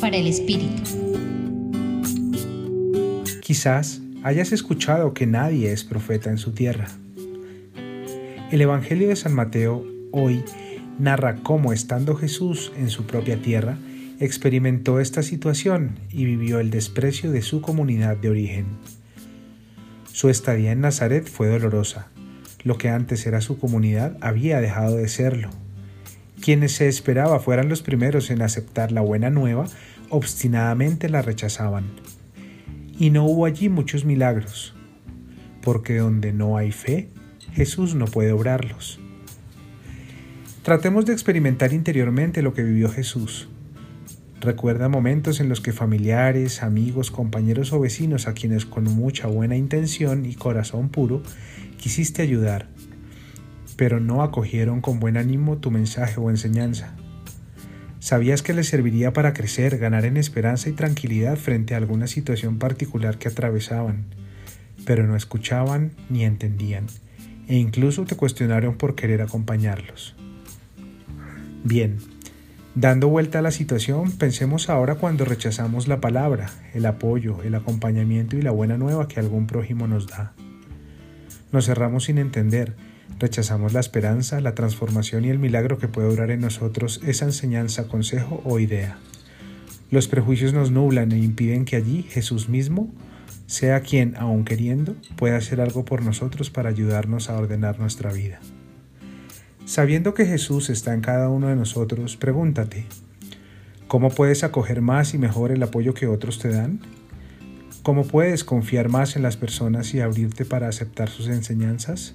Para el Espíritu. Quizás hayas escuchado que nadie es profeta en su tierra. El Evangelio de San Mateo hoy narra cómo estando Jesús en su propia tierra, experimentó esta situación y vivió el desprecio de su comunidad de origen. Su estadía en Nazaret fue dolorosa. Lo que antes era su comunidad había dejado de serlo. Quienes se esperaba fueran los primeros en aceptar la buena nueva, obstinadamente la rechazaban. Y no hubo allí muchos milagros, porque donde no hay fe, Jesús no puede obrarlos. Tratemos de experimentar interiormente lo que vivió Jesús. Recuerda momentos en los que familiares, amigos, compañeros o vecinos a quienes con mucha buena intención y corazón puro quisiste ayudar, pero no acogieron con buen ánimo tu mensaje o enseñanza. Sabías que les serviría para crecer, ganar en esperanza y tranquilidad frente a alguna situación particular que atravesaban, pero no escuchaban ni entendían, e incluso te cuestionaron por querer acompañarlos. Bien, Dando vuelta a la situación, pensemos ahora cuando rechazamos la palabra, el apoyo, el acompañamiento y la buena nueva que algún prójimo nos da. Nos cerramos sin entender, rechazamos la esperanza, la transformación y el milagro que puede durar en nosotros esa enseñanza, consejo o idea. Los prejuicios nos nublan e impiden que allí Jesús mismo sea quien, aun queriendo, pueda hacer algo por nosotros para ayudarnos a ordenar nuestra vida. Sabiendo que Jesús está en cada uno de nosotros, pregúntate, ¿cómo puedes acoger más y mejor el apoyo que otros te dan? ¿Cómo puedes confiar más en las personas y abrirte para aceptar sus enseñanzas?